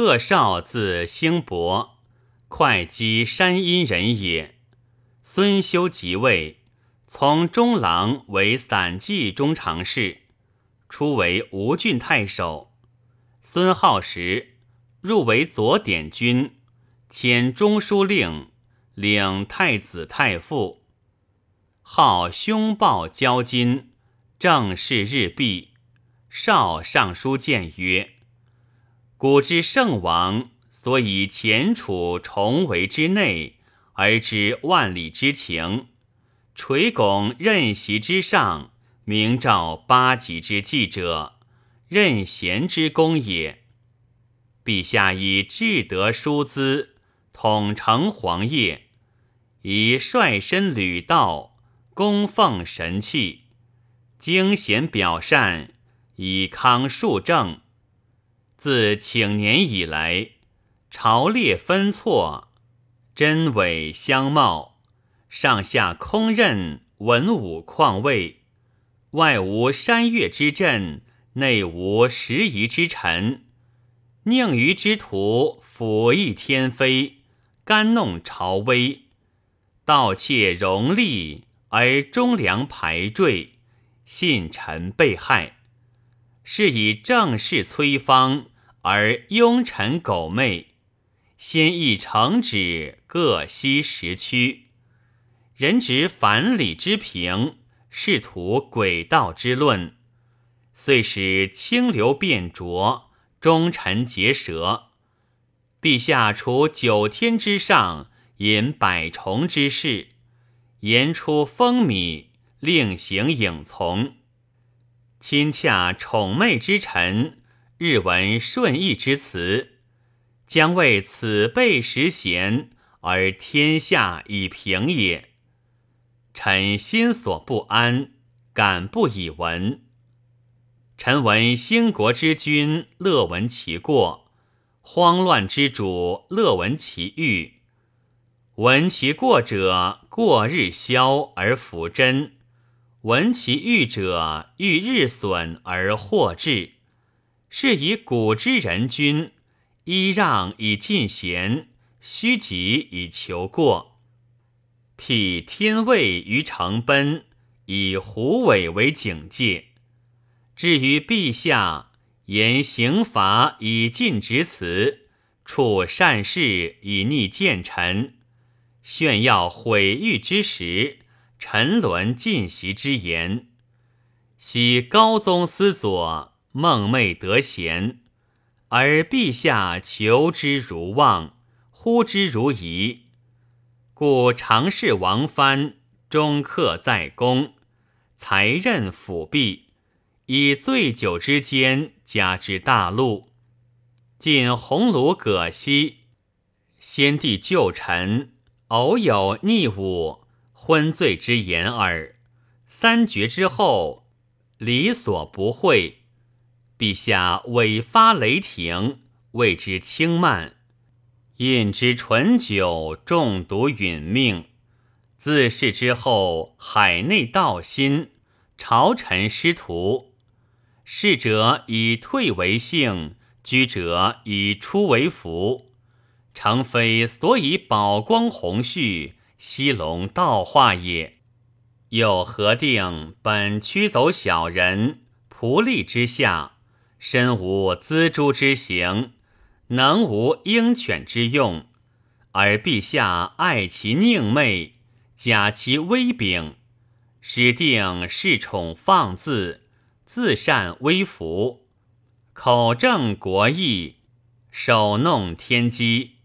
贺绍字兴伯，会稽山阴人也。孙修即位，从中郎为散骑中常侍，初为吴郡太守。孙浩时入为左典军，迁中书令，领太子太傅。号凶暴交金，政事日弊。少尚书谏曰：“古之圣王，所以前处重围之内，而知万里之情；垂拱任席之上，明照八极之计者，任贤之功也。陛下以至德殊资，统承皇业，以率身履道，供奉神器，精贤表善。”以康庶政，自请年以来，朝列分错，真伪相貌，上下空任，文武旷位，外无山岳之镇，内无时宜之臣，宁于之徒辅翼天飞，干弄朝威，盗窃荣利，而忠良排坠，信臣被害。是以正事催方，而庸臣苟昧；先议成旨，各悉时趋。人执反礼之评，仕途诡道之论，遂使清流变浊，忠臣结舌。陛下除九天之上，引百重之事，言出风靡，令行影从。亲洽宠媚之臣，日闻顺义之辞，将为此辈实贤，而天下已平也。臣心所不安，敢不以闻。臣闻兴国之君，乐闻其过；慌乱之主，乐闻其欲。闻其过者，过日消而复真。闻其欲者，欲日损而获至，是以古之人君，揖让以进贤，虚己以求过，辟天位于成奔，以虎尾为警戒。至于陛下，言刑罚以尽职辞，处善事以逆谏臣，炫耀毁誉之时。沉沦尽席之言，昔高宗思左，梦寐得贤，而陛下求之如望，呼之如仪，故常侍王藩终克在宫，才任辅弼，以醉酒之间加之大禄。晋鸿胪葛西，先帝旧臣，偶有逆武。昏醉之言耳。三绝之后，理所不会。陛下尾发雷霆，谓之轻慢；饮之醇酒，中毒殒命。自是之后，海内道心，朝臣师徒。逝者以退为幸，居者以出为福。诚非所以宝光宏绪。西龙道化也，又何定本驱走小人仆隶之下，身无锱铢之行，能无鹰犬之用，而陛下爱其佞媚，假其威柄，使定恃宠放肆，自善威服，口正国义，手弄天机，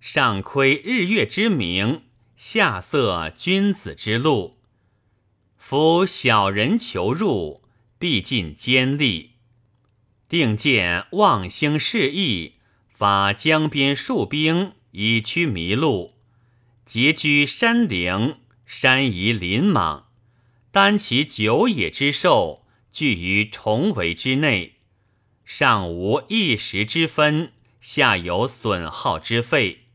上窥日月之明。下色君子之路，夫小人求入，必尽坚利。定见望兴示意，发江边戍兵以驱迷路，结居山陵，山夷林莽，单其久野之兽，聚于重围之内，上无一时之分，下有损耗之费。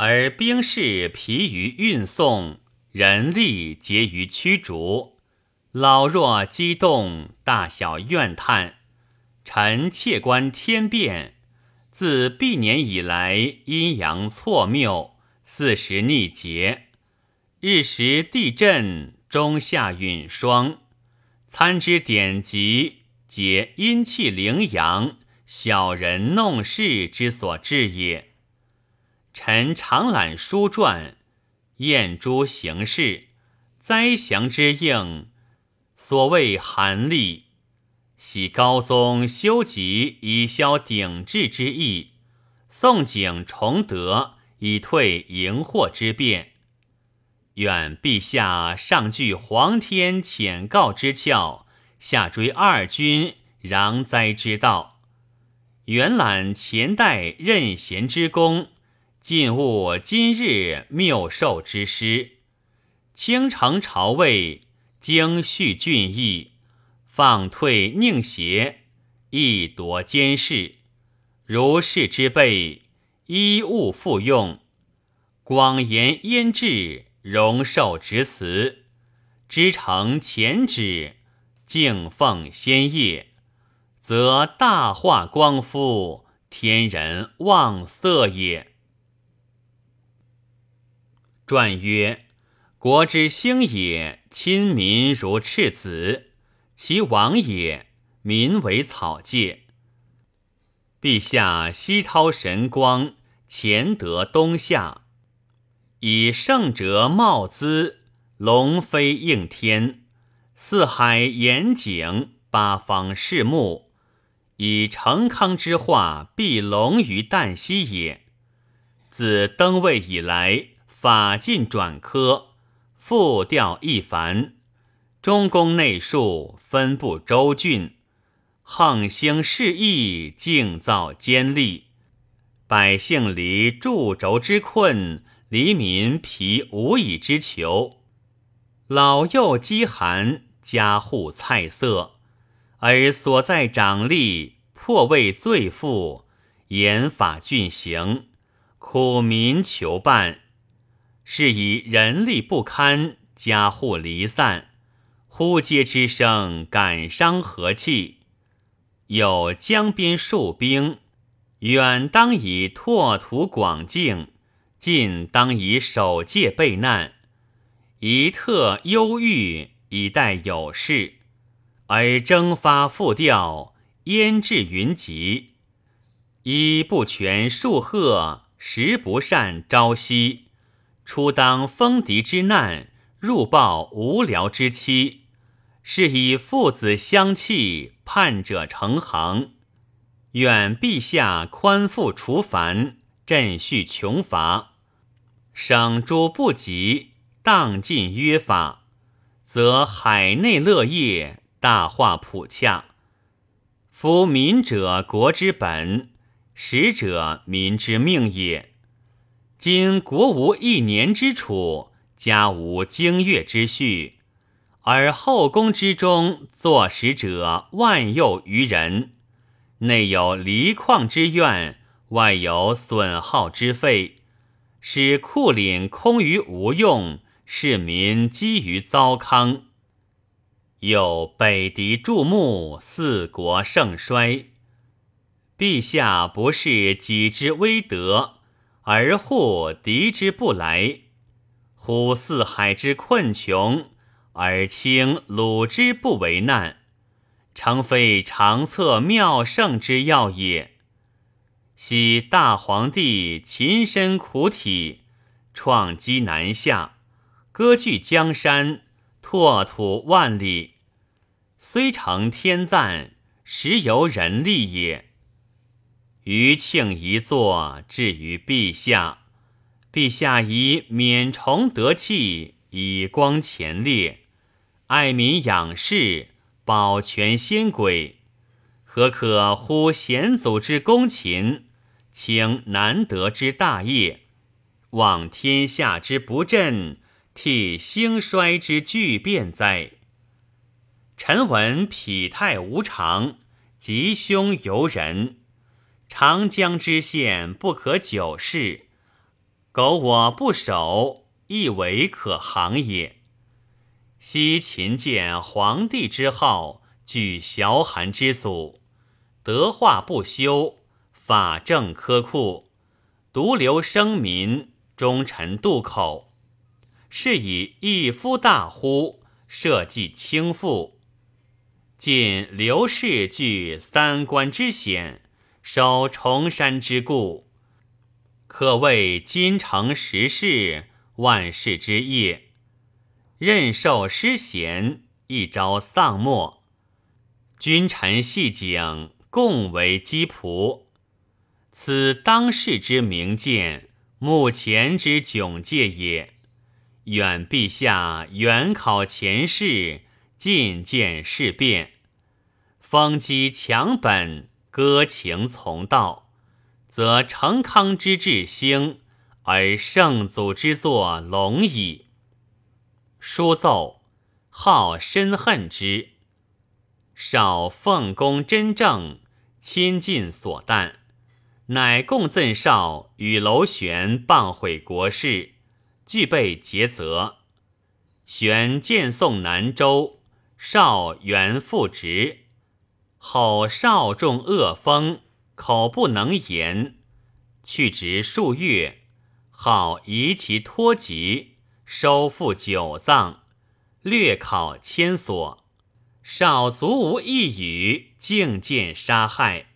而兵士疲于运送，人力竭于驱逐，老弱激动，大小怨叹。臣窃观天变，自毕年以来，阴阳错谬，四时逆节，日食地震，中下陨霜，参之典籍，皆阴气凌阳，小人弄事之所致也。臣常览书传，验诸形势，灾祥之应，所谓寒历。喜高宗修集以消鼎治之意，宋景崇德以退荧惑之变。愿陛下上具皇天遣告之窍，下追二君攘灾之道，原览前代任贤之功，尽悟今日谬授之师，倾城朝魏，经续俊逸。放退宁邪，亦夺监视，如是之辈，衣物复用，广言焉志，荣寿直辞，知成前旨，敬奉先业，则大化光夫，天人望色也。传曰：国之兴也，亲民如赤子。其王也，民为草芥。陛下西操神光，乾德东下，以圣哲茂姿，龙飞应天，四海严景，八方视目，以成康之化，必龙于旦夕也。自登位以来，法尽转科，复调一凡。中宫内庶分布州郡，横兴士义，静造奸利，百姓离驻轴之困，黎民疲无以之求，老幼饥寒，家户菜色，而所在长吏破位罪妇，严法峻刑，苦民求办，是以人力不堪，家户离散。呼接之声，感伤和气。有江边戍兵，远当以拓土广境，近当以守戒备难。一特忧郁，以待有事，而征发复调，焉至云集？一不全数贺，十不善朝夕。初当封敌之难，入报无聊之期。是以父子相弃，叛者成行。愿陛下宽复除烦，振恤穷乏，省诸不及，荡尽约法，则海内乐业，大化普洽。夫民者国之本，使者民之命也。今国无一年之储，家无经月之序。而后宫之中坐使者万又余人，内有离旷之怨，外有损耗之费，使库廪空于无用，市民积于糟糠。又北敌注目，四国盛衰。陛下不是己之威德，而护敌之不来，呼四海之困穷。而轻鲁之不为难，诚非长策妙胜之要也。昔大皇帝勤身苦体，创基南下，割据江山，拓土万里，虽成天赞，实由人力也。余庆一作，至于陛下，陛下以免崇德气，以光前列。爱民养士，保全先轨，何可忽先祖之功勤，请难得之大业，望天下之不振，替兴衰之巨变哉？臣闻匹太无常，吉凶由人。长江之险不可久视，苟我不守，亦为可行也。昔秦见皇帝之号，举崤函之祖，德化不修，法政苛酷，独留生民，忠臣渡口。是以一夫大呼，社稷倾覆。今刘氏据三关之险，守崇山之固，可谓京城时事，万世之业。任受失贤，一朝丧没。君臣系景，共为鸡仆。此当世之明鉴，目前之窘介也。远陛下远考前世。近见事变，封基强本，歌情从道，则成康之治兴，而圣祖之作隆矣。书奏，好深恨之。少奉公真正，亲近所惮，乃共赠少与楼玄谤毁国事，俱被诘责。玄见送南州。少原复职，后少中恶风，口不能言，去职数月，好移其托疾，收复九藏，略考千所，少足无一语，竟见杀害，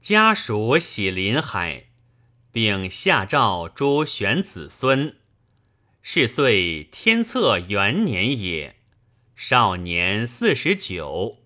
家属喜临海，并下诏诸玄子孙，是岁天策元年也。少年四十九。